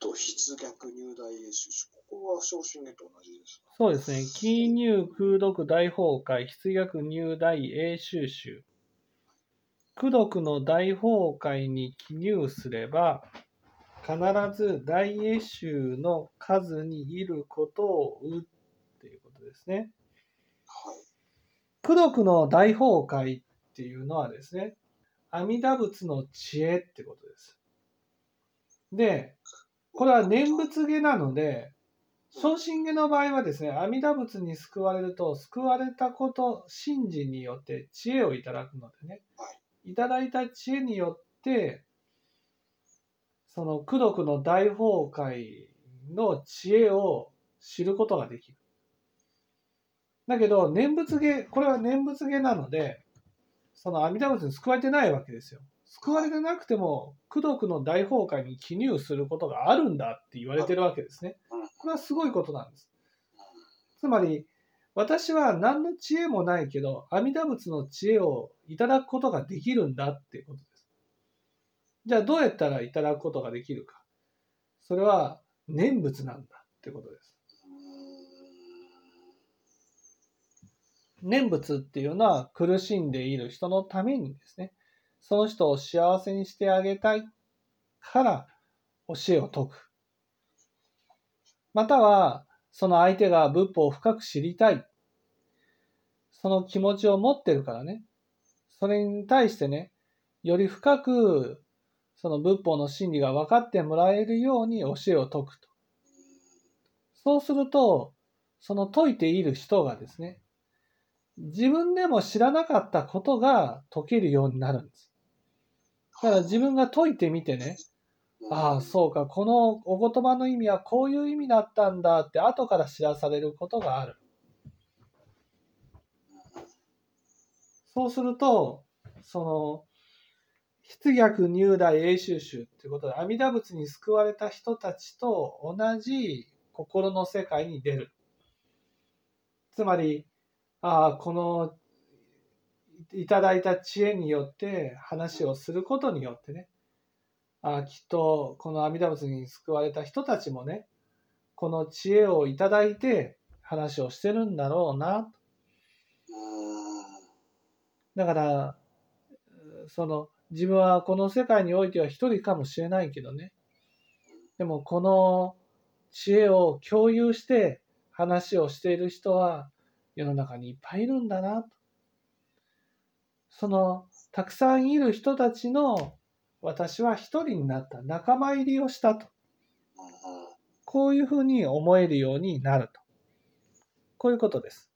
と筆逆入大英収集。ここは昇進下と同じです。そうですね。記入空読大崩壊、筆逆入大英収集。空読の大崩壊に記入すれば、必ず大英集の数にいることを打っていうことですね。はい。功徳の大崩壊っていうのはですね、阿弥陀仏の知恵ってことです。で、これは念仏下なので、昇進下の場合はですね、阿弥陀仏に救われると、救われたこと、信心によって知恵をいただくのでね、いただいた知恵によって、その功徳の大崩壊の知恵を知ることができる。だけど、念仏下、これは念仏下なので、その阿弥陀仏に救われてないわけですよ。救われてなくても、功徳の大崩壊に記入することがあるんだって言われてるわけですね。これはすごいことなんです。つまり、私は何の知恵もないけど、阿弥陀仏の知恵をいただくことができるんだっていうことです。じゃあどうやったらいただくことができるか。それは念仏なんだってことです。念仏っていうのは苦しんでいる人のためにですね、その人を幸せにしてあげたいから教えを説く。または、その相手が仏法を深く知りたい。その気持ちを持ってるからね。それに対してね、より深くその仏法の真理が分かってもらえるように教えを説くと。そうすると、その説いている人がですね、自分でも知らなかったことが解けるようになるんです。だから自分が解いてみてね、ああ、そうか、このお言葉の意味はこういう意味だったんだって後から知らされることがある。そうすると、その、筆逆入大英修集っていうことで、阿弥陀仏に救われた人たちと同じ心の世界に出る。つまり、ああ、このいただいた知恵によって話をすることによってね、あ、きっとこの阿弥陀仏に救われた人たちもね、この知恵をいただいて話をしてるんだろうな。だから、その自分はこの世界においては一人かもしれないけどね。でもこの知恵を共有して話をしている人は世の中にいっぱいいるんだなと。そのたくさんいる人たちの私は一人になった仲間入りをしたと。こういうふうに思えるようになると。こういうことです。